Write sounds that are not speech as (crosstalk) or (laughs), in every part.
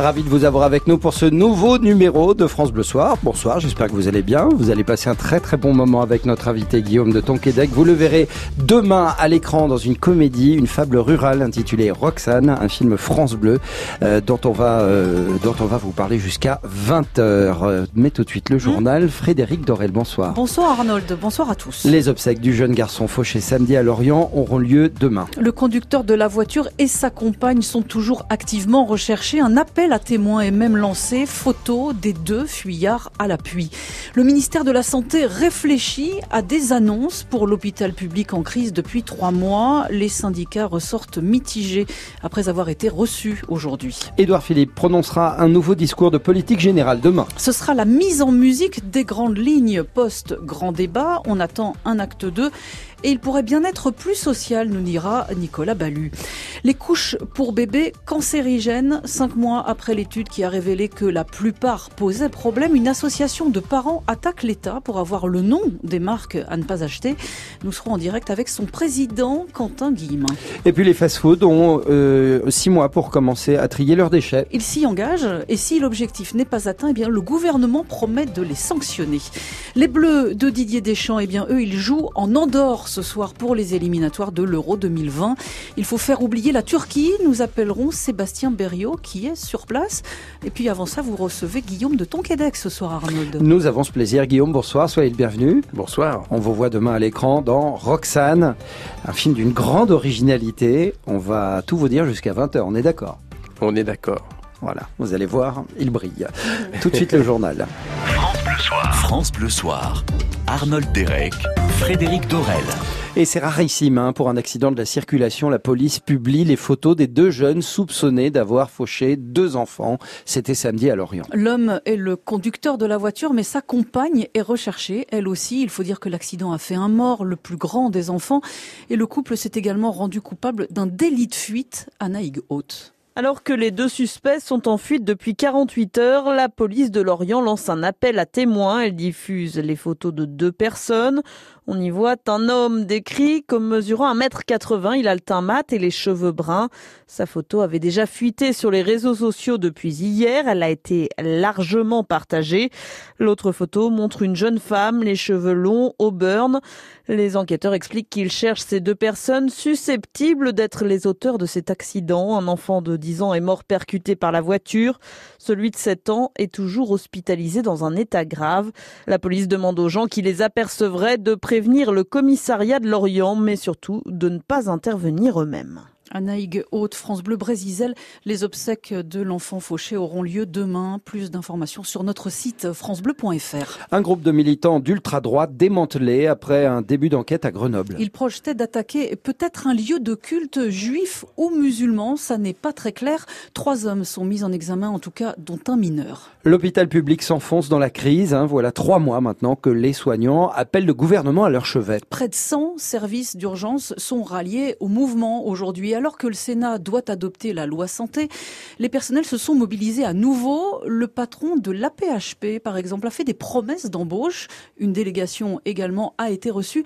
Ravi de vous avoir avec nous pour ce nouveau numéro de France Bleu Soir. Bonsoir, j'espère que vous allez bien. Vous allez passer un très très bon moment avec notre invité Guillaume de Tonquédec. Vous le verrez demain à l'écran dans une comédie, une fable rurale intitulée Roxane, un film France Bleu euh, dont on va euh, dont on va vous parler jusqu'à 20h. Euh, mais tout de suite le journal. Frédéric Dorel, bonsoir. Bonsoir Arnold, bonsoir à tous. Les obsèques du jeune garçon fauché samedi à Lorient auront lieu demain. Le conducteur de la voiture et sa compagne sont toujours activement recherchés. Un appel la témoin est même lancé, photo des deux fuyards à l'appui. Le ministère de la Santé réfléchit à des annonces pour l'hôpital public en crise depuis trois mois. Les syndicats ressortent mitigés après avoir été reçus aujourd'hui. Édouard Philippe prononcera un nouveau discours de politique générale demain. Ce sera la mise en musique des grandes lignes post-grand débat. On attend un acte 2 et il pourrait bien être plus social, nous dira Nicolas Ballu. Les couches pour bébés cancérigènes, cinq mois après l'étude qui a révélé que la plupart posaient problème, une association de parents attaque l'État pour avoir le nom des marques à ne pas acheter. Nous serons en direct avec son président, Quentin Guillemin. Et puis les fast-foods ont euh, six mois pour commencer à trier leurs déchets. Ils s'y engagent et si l'objectif n'est pas atteint, eh bien le gouvernement promet de les sanctionner. Les Bleus de Didier Deschamps, eh bien eux, ils jouent en Andorre ce soir pour les éliminatoires de l'Euro 2020. Il faut faire oublier la Turquie. Nous appellerons Sébastien Berriot qui est sur place. Et puis avant ça, vous recevez Guillaume de Tonquédec ce soir, Arnold. Nous avons ce plaisir. Guillaume, bonsoir. Soyez le bienvenu. Bonsoir. On vous voit demain à l'écran dans Roxane, un film d'une grande originalité. On va tout vous dire jusqu'à 20h. On est d'accord? On est d'accord. Voilà, vous allez voir, il brille. Tout de suite le journal. (laughs) France Bleu Soir. France Bleu Soir. Arnold Derek, Frédéric Dorel. Et c'est rarissime hein, pour un accident de la circulation. La police publie les photos des deux jeunes soupçonnés d'avoir fauché deux enfants. C'était samedi à Lorient. L'homme est le conducteur de la voiture, mais sa compagne est recherchée. Elle aussi, il faut dire que l'accident a fait un mort, le plus grand des enfants. Et le couple s'est également rendu coupable d'un délit de fuite à Naïg-Haute. Alors que les deux suspects sont en fuite depuis 48 heures, la police de Lorient lance un appel à témoins. Elle diffuse les photos de deux personnes. On y voit un homme décrit comme mesurant 1m80. Il a le teint mat et les cheveux bruns. Sa photo avait déjà fuité sur les réseaux sociaux depuis hier. Elle a été largement partagée. L'autre photo montre une jeune femme, les cheveux longs, au burn. Les enquêteurs expliquent qu'ils cherchent ces deux personnes susceptibles d'être les auteurs de cet accident. Un enfant de 10 ans est mort percuté par la voiture. Celui de 7 ans est toujours hospitalisé dans un état grave. La police demande aux gens qui les apercevraient de prévenir prévenir le commissariat de Lorient, mais surtout de ne pas intervenir eux-mêmes. Anaïg Haute, France Bleu Brésisel. Les obsèques de l'enfant fauché auront lieu demain. Plus d'informations sur notre site francebleu.fr. Un groupe de militants d'ultra-droite démantelé après un début d'enquête à Grenoble. Ils projetaient d'attaquer peut-être un lieu de culte juif ou musulman. Ça n'est pas très clair. Trois hommes sont mis en examen, en tout cas, dont un mineur. L'hôpital public s'enfonce dans la crise. Hein. Voilà trois mois maintenant que les soignants appellent le gouvernement à leur chevet. Près de 100 services d'urgence sont ralliés au mouvement aujourd'hui alors que le Sénat doit adopter la loi santé, les personnels se sont mobilisés à nouveau. Le patron de l'APHP, par exemple, a fait des promesses d'embauche. Une délégation également a été reçue.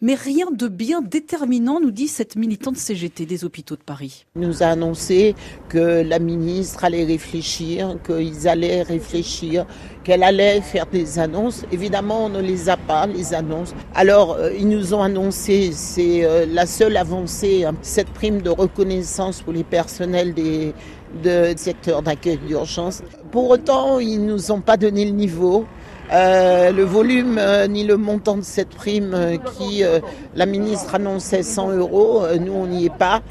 Mais rien de bien déterminant, nous dit cette militante CGT des hôpitaux de Paris. Il nous a annoncé que la ministre allait réfléchir, qu'ils allaient réfléchir, qu'elle allait faire des annonces. Évidemment, on ne les a pas, les annonces. Alors, euh, ils nous ont annoncé, c'est euh, la seule avancée, hein, cette prime de reconnaissance pour les personnels des de secteurs d'accueil d'urgence. Pour autant, ils ne nous ont pas donné le niveau. Euh, le volume euh, ni le montant de cette prime euh, qui la ministre annonçait 100 euros, nous on n'y est pas.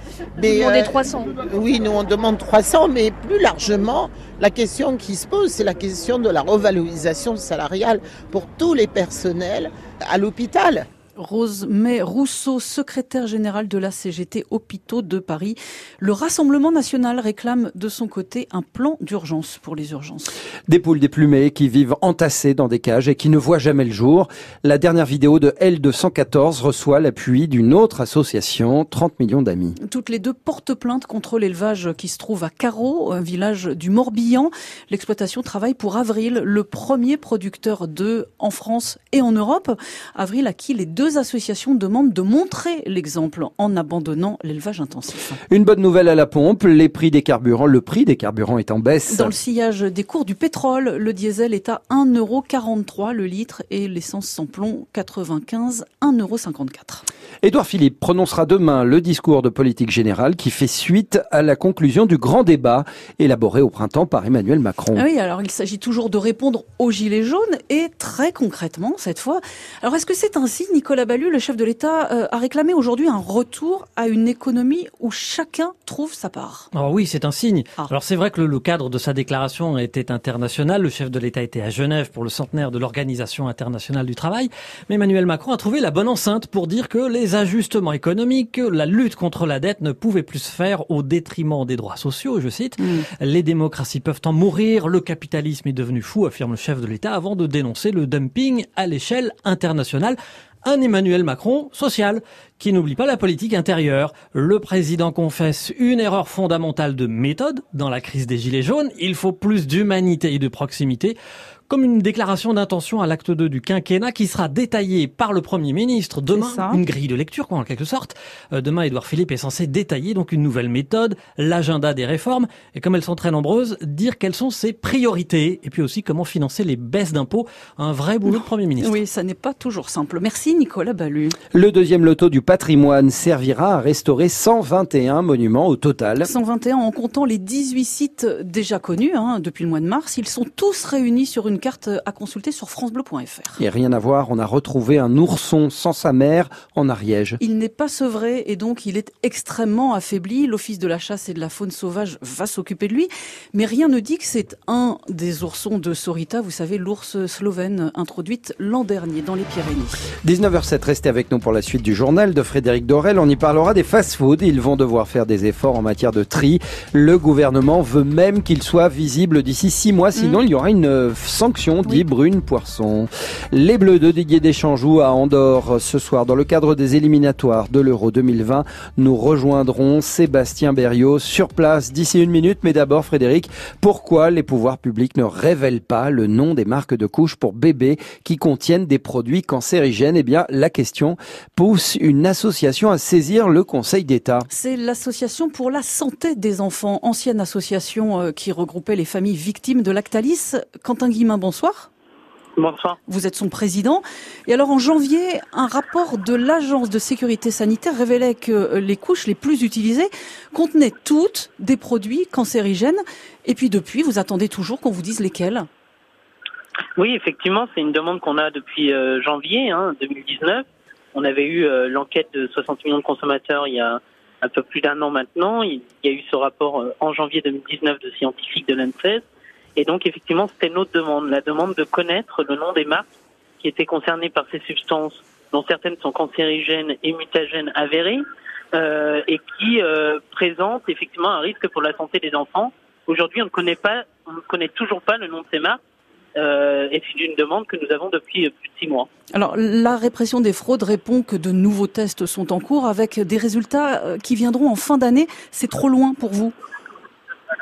Mais, on est 300. Oui, nous on demande 300, mais plus largement, la question qui se pose, c'est la question de la revalorisation salariale pour tous les personnels à l'hôpital. Rose May Rousseau, secrétaire générale de la CGT Hôpitaux de Paris. Le Rassemblement national réclame de son côté un plan d'urgence pour les urgences. Des poules déplumées qui vivent entassées dans des cages et qui ne voient jamais le jour. La dernière vidéo de L214 reçoit l'appui d'une autre association, 30 millions d'amis. Toutes les deux portent plainte contre l'élevage qui se trouve à Carreau, un village du Morbihan. L'exploitation travaille pour Avril, le premier producteur d'œufs en France et en Europe. Avril à qui les deux deux associations demandent de montrer l'exemple en abandonnant l'élevage intensif. Une bonne nouvelle à la pompe, les prix des carburants, le prix des carburants est en baisse. Dans le sillage des cours du pétrole, le diesel est à 1,43€ le litre et l'essence sans plomb 95, 1,54€. Édouard Philippe prononcera demain le discours de politique générale qui fait suite à la conclusion du grand débat élaboré au printemps par Emmanuel Macron. Ah oui, alors il s'agit toujours de répondre aux gilets jaunes et très concrètement cette fois. Alors est-ce que c'est ainsi, Nicolas Ballu, le chef de l'État, euh, a réclamé aujourd'hui un retour à une économie où chacun trouve sa part Alors oui, c'est un signe. Ah. Alors c'est vrai que le, cadre de sa déclaration était international. Le chef de l'État était à Genève pour le centenaire de l'Organisation internationale du travail. Mais Emmanuel Macron a trouvé la bonne enceinte pour dire que les ajustements économiques, la lutte contre la dette ne pouvaient plus se faire au détriment des droits sociaux, je cite. Mm. Les démocraties peuvent en mourir, le capitalisme est devenu fou, affirme le chef de l'État, avant de dénoncer le dumping à l'échelle internationale un Emmanuel Macron social, qui n'oublie pas la politique intérieure. Le président confesse une erreur fondamentale de méthode dans la crise des Gilets jaunes. Il faut plus d'humanité et de proximité comme une déclaration d'intention à l'acte 2 du quinquennat qui sera détaillée par le Premier ministre demain, une grille de lecture quoi en quelque sorte. Euh, demain, Édouard Philippe est censé détailler donc une nouvelle méthode, l'agenda des réformes et comme elles sont très nombreuses, dire quelles sont ses priorités et puis aussi comment financer les baisses d'impôts, un vrai boulot de Premier ministre. Oui, ça n'est pas toujours simple. Merci Nicolas Ballu. Le deuxième loto du patrimoine servira à restaurer 121 monuments au total. 121 en comptant les 18 sites déjà connus hein, depuis le mois de mars. Ils sont tous réunis sur une carte à consulter sur francebleu.fr. Et rien à voir, on a retrouvé un ourson sans sa mère en Ariège. Il n'est pas sevré et donc il est extrêmement affaibli. L'Office de la chasse et de la faune sauvage va s'occuper de lui. Mais rien ne dit que c'est un des oursons de Sorita, vous savez, l'ours slovène introduite l'an dernier dans les Pyrénées. 19h07, restez avec nous pour la suite du journal de Frédéric Dorel. On y parlera des fast-foods. Ils vont devoir faire des efforts en matière de tri. Le gouvernement veut même qu'ils soient visibles d'ici six mois, sinon mm. il y aura une sanction, dit Brune Poisson. Les Bleus de Didier Deschamps jouent à Andorre ce soir. Dans le cadre des éliminatoires de l'Euro 2020, nous rejoindrons Sébastien Berriot sur place d'ici une minute. Mais d'abord, Frédéric, pourquoi les pouvoirs publics ne révèlent pas le nom des marques de couches pour bébés qui contiennent des produits cancérigènes? Eh bien, la question pousse une association à saisir le Conseil d'État. C'est l'association pour la santé des enfants, ancienne association euh, qui regroupait les familles victimes de Lactalis. Quentin Guillemin bonsoir. Bonsoir. Vous êtes son président. Et alors en janvier, un rapport de l'Agence de sécurité sanitaire révélait que euh, les couches les plus utilisées contenaient toutes des produits cancérigènes. Et puis depuis, vous attendez toujours qu'on vous dise lesquels? Oui, effectivement, c'est une demande qu'on a depuis euh, janvier 2019. On avait eu euh, l'enquête de 60 millions de consommateurs il y a un peu plus d'un an maintenant. Il y a eu ce rapport en janvier 2019 de scientifiques de l'ANSES et donc, effectivement, c'était notre demande, la demande de connaître le nom des marques qui étaient concernées par ces substances, dont certaines sont cancérigènes et mutagènes avérées, euh, et qui euh, présentent effectivement un risque pour la santé des enfants. Aujourd'hui, on ne connaît pas, on ne connaît toujours pas le nom de ces marques. Euh, et c'est une demande que nous avons depuis plus de six mois. Alors, la répression des fraudes répond que de nouveaux tests sont en cours avec des résultats euh, qui viendront en fin d'année. C'est trop loin pour vous?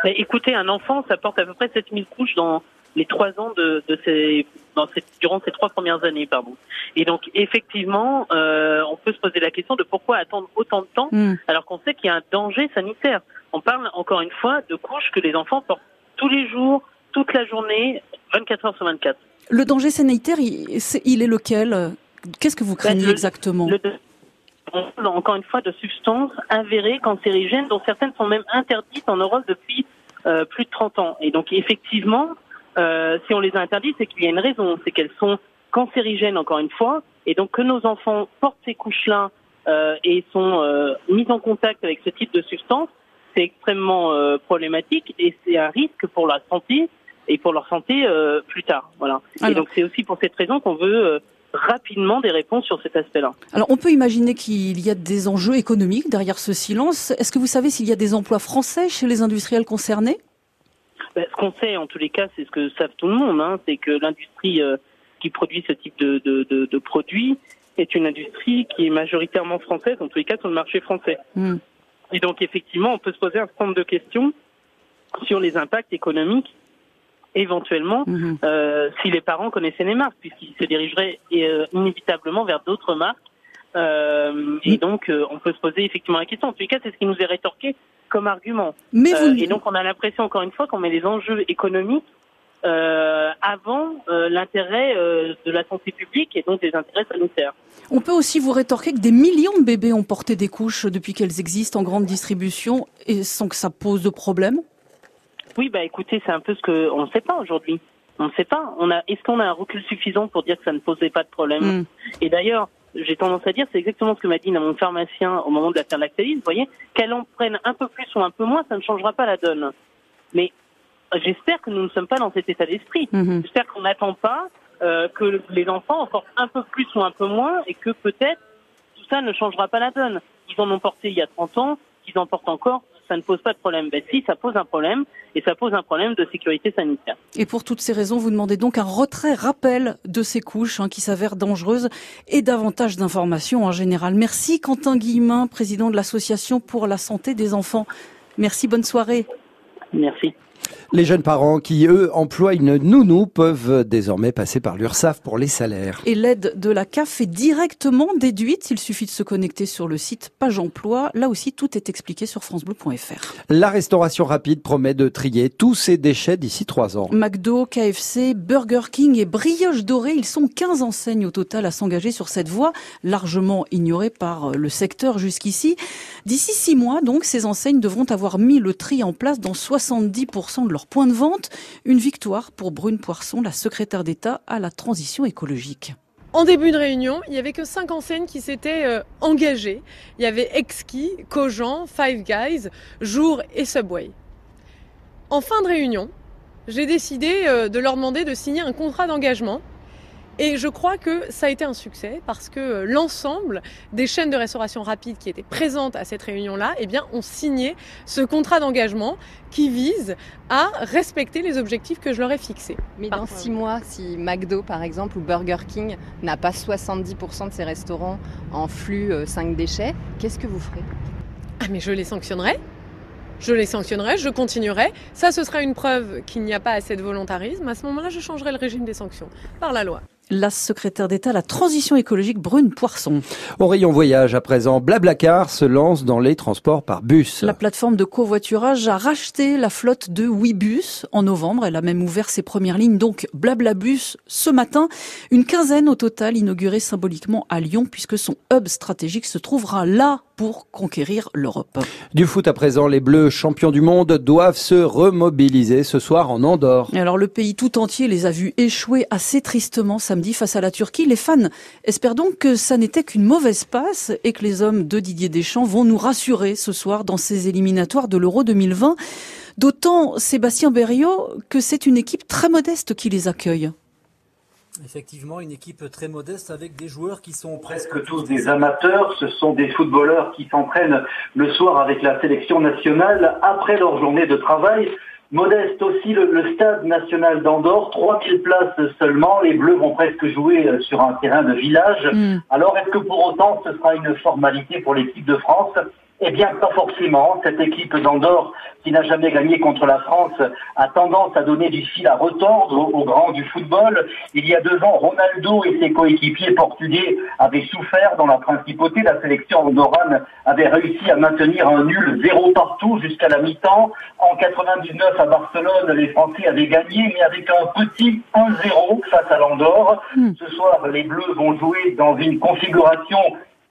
Écoutez, un enfant, ça porte à peu près 7000 couches dans les trois ans de, de ces, dans ces, durant ces trois premières années, pardon. Et donc, effectivement, euh, on peut se poser la question de pourquoi attendre autant de temps hmm. alors qu'on sait qu'il y a un danger sanitaire. On parle encore une fois de couches que les enfants portent tous les jours, toute la journée, 24 heures sur 24. Le danger sanitaire, il, est, lequel? Qu'est-ce que vous craignez ben, exactement? on parle encore une fois de substances avérées cancérigènes dont certaines sont même interdites en Europe depuis euh, plus de 30 ans. Et donc effectivement, euh, si on les a interdites, c'est qu'il y a une raison, c'est qu'elles sont cancérigènes encore une fois, et donc que nos enfants portent ces couches-là euh, et sont mis en contact avec ce type de substance, c'est extrêmement problématique et c'est un risque pour la santé et pour leur santé plus tard. Voilà. Et donc c'est aussi pour cette raison qu'on veut rapidement des réponses sur cet aspect-là. Alors on peut imaginer qu'il y a des enjeux économiques derrière ce silence. Est-ce que vous savez s'il y a des emplois français chez les industriels concernés? Ben, Ce qu'on sait en tous les cas, c'est ce que savent tout le monde, hein, c'est que l'industrie euh, qui produit ce type de, de, de, de, produits est une industrie qui est majoritairement française, en tous les cas sur le marché français. Hmm. Et donc effectivement, on peut se poser un certain nombre de questions sur les impacts économiques éventuellement mhm. euh, si les parents connaissaient les marques, puisqu'ils se dirigeraient euh, inévitablement vers d'autres marques Euh, et donc, euh, on peut se poser effectivement la question. En les cas, c'est ce qui nous est rétorqué comme argument. Mais vous... Et donc, on a l'impression, encore une fois, qu'on met les enjeux économiques euh, avant euh, l'intérêt euh, de la santé publique et donc des intérêts sanitaires. On peut aussi vous rétorquer que des millions de bébés ont porté des couches depuis qu'elles existent en grande distribution et sans que ça pose de problème Oui, bah écoutez, c'est un peu ce que on ne sait pas aujourd'hui. On ne sait pas. On a, est-ce qu'on a un recul suffisant pour dire que ça ne posait pas de problème hmm. Et d'ailleurs, j'ai tendance à dire, c'est exactement ce que m'a dit mon pharmacien au moment de la faire Vous voyez, qu'elle en prenne un peu plus ou un peu moins, ça ne changera pas la donne. Mais j'espère que nous ne sommes pas dans cet état d'esprit. Mhm. J'espère qu'on n'attend pas euh, que les enfants en portent un peu plus ou un peu moins et que peut-être tout ça ne changera pas la donne. Ils en ont porté il y a 30 ans, ils en portent encore, ça ne pose pas de problème. Ben si, ça pose un problème, et ça pose un problème de sécurité sanitaire. Et pour toutes ces raisons, vous demandez donc un retrait rappel de ces couches hein, qui s'avèrent dangereuses et davantage d'informations en général. Merci Quentin Guillemin, président de l'Association pour la santé des enfants. Merci, bonne soirée. Merci. Les jeunes parents qui, eux, emploient une nounou peuvent désormais passer par l'URSSAF pour les salaires. Et l'aide de la CAF est directement déduite. Il suffit de se connecter sur le site Page Emploi. Là aussi, tout est expliqué sur francebleu.fr. La restauration rapide promet de trier tous ces déchets d'ici trois ans. McDo, KFC, Burger King et Brioche Dorée, ils sont 15 enseignes au total à s'engager sur cette voie, largement ignorée par le secteur jusqu'ici. D'ici six mois, donc, ces enseignes devront avoir mis le tri en place dans 70% de leur point de vente. Une victoire pour Brune Poisson, la secrétaire d'État à la transition écologique. En début de réunion, il n'y avait que cinq enseignes qui s'étaient euh, engagées. Il y avait Exki, Cogent, Five Guys, Jour et Subway. En fin de réunion, j'ai décidé euh, de leur demander de signer un contrat d'engagement et je crois que ça a été un succès parce que euh, l'ensemble des chaînes de restauration rapide qui étaient présentes à cette réunion-là, eh bien, ont signé ce contrat d'engagement qui vise à respecter les objectifs que je leur ai fixés. Mais dans six mois, si McDo, par exemple, ou Burger King n'a pas 70% de ses restaurants en flux 5 euh, déchets, qu'est-ce que vous ferez? Ah, mais je les sanctionnerai je les sanctionnerai, je continuerai. Ça, ce sera une preuve qu'il n'y a pas assez de volontarisme. À ce moment-là, je changerai le régime des sanctions par la loi. La secrétaire d'État à la transition écologique Brune Poisson. Au rayon voyage à présent, Blablacar se lance dans les transports par bus. La plateforme de covoiturage a racheté la flotte de Ouibus en novembre. Elle a même ouvert ses premières lignes, donc Blablabus ce matin. Une quinzaine au total inaugurée symboliquement à Lyon puisque son hub stratégique se trouvera là pour conquérir l'Europe. Du foot à présent, les Bleus champions du monde doivent se remobiliser ce soir en Andorre. alors le pays tout entier les a vus échouer assez tristement samedi face à la Turquie. Les fans espèrent donc que ça n'était qu'une mauvaise passe et que les hommes de Didier Deschamps vont nous rassurer ce soir dans ces éliminatoires de l'Euro 2020. D'autant, Sébastien Berriot, que c'est une équipe très modeste qui les accueille. Effectivement, une équipe très modeste avec des joueurs qui sont presque tous des amateurs. Ce sont des footballeurs qui s'entraînent le soir avec la sélection nationale après leur journée de travail. Modeste aussi le, stade national d'Andorre, 3000 places seulement. Les Bleus vont presque jouer euh, sur un terrain de village. Hmm. Alors est-ce que pour autant ce sera une formalité pour l'équipe de France? Eh bien, pas forcément. Cette équipe d'Andorre, qui n'a jamais gagné contre la France, a tendance à donner du fil à retordre aux, grands du football. Il y a deux ans, Ronaldo et ses coéquipiers portugais avaient souffert dans la principauté. La sélection andorrane avait réussi à maintenir un nul zéro partout jusqu'à la mi-temps. En 99 à Barcelone, les Français avaient gagné, mais avec un petit 1-0 face à l'Andorre. Hmm. Ce soir, les Bleus vont jouer dans une configuration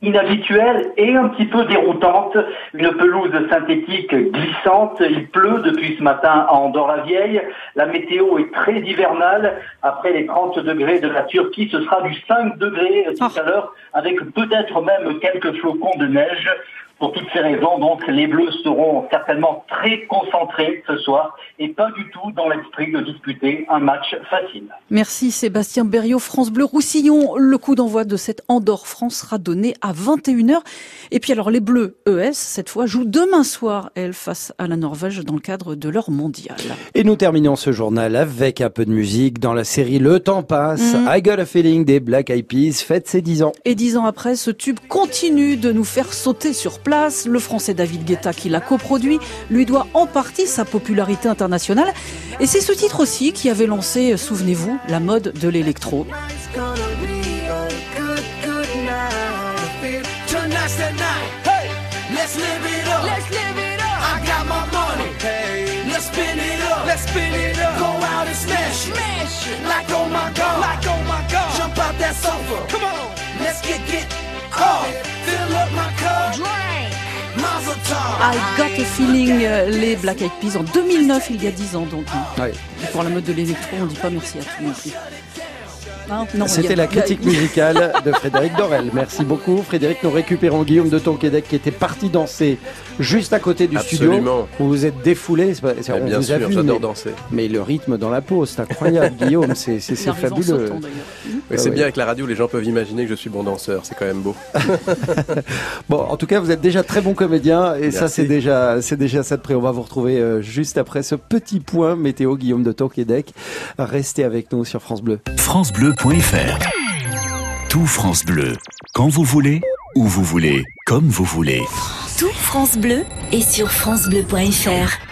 inhabituelle et un petit peu déroutante. Une pelouse synthétique glissante. Il pleut depuis ce matin à Andorre-la-Vieille. La météo est très hivernale. Après les 30 degrés de la Turquie, ce sera du 5 degrés tout à l'heure, avec peut-être même quelques flocons de neige. Pour toutes ces raisons, donc, les Bleus seront certainement très concentrés ce soir et pas du tout dans l'esprit de disputer un match facile. Merci Sébastien Berriot, France Bleu Roussillon. Le coup d'envoi de cette Andorre France sera donné à 21h. Et puis alors les Bleus ES, cette fois, jouent demain soir, elles, face à la Norvège dans le cadre de leur mondial. Et nous terminons ce journal avec un peu de musique dans la série Le temps passe. Mm. I Got a Feeling des Black Eyed Peas fête ses 10 ans. Et 10 ans après, ce tube continue de nous faire sauter sur place le français David Guetta, qui l'a coproduit, lui doit en partie sa popularité internationale. Et c'est ce titre aussi qui avait lancé, souvenez-vous, la mode de l'électro. Let's live it up. Let's live it up. I got my money. Hey. Let's spin it up. Let's spin it up. Go out and smash it. Smash it. Like oh my god. Like oh my god. Jump out that sofa. Come on. Let's get get off. Fill up my cup. Drink. I got a feeling, euh, les Black Eyed Peas en 2009, il y a 10 ans donc. hein. Ouais. Pour la mode de l'électro, on dit pas merci à tout non plus. Hein y C'était a- la critique musicale (laughs) de Frédéric Dorel. Merci beaucoup. Frédéric, nous récupérons Guillaume de Tonquédec qui était parti danser juste à côté du Absolument. studio. Vous vous êtes défoulé. on bien vous sûr, j'adore mais- danser. Mais le rythme dans la peau, c'est incroyable, (laughs) Guillaume. C'est fabuleux. sautant, Ah c'est oui. bien avec la radio, les gens peuvent imaginer que je suis bon danseur, c'est quand même beau. (laughs) Bon, en tout cas, vous êtes déjà très bon comédien et ça, c'est déjà, c'est déjà ça de près. On va vous retrouver euh, juste après ce petit point météo, Guillaume de Tonquédec. Restez avec nous sur France Bleu. francebleu.fr Tout France Bleu, quand vous voulez, où vous voulez, comme vous voulez. Tout France Bleu est sur francebleu.fr.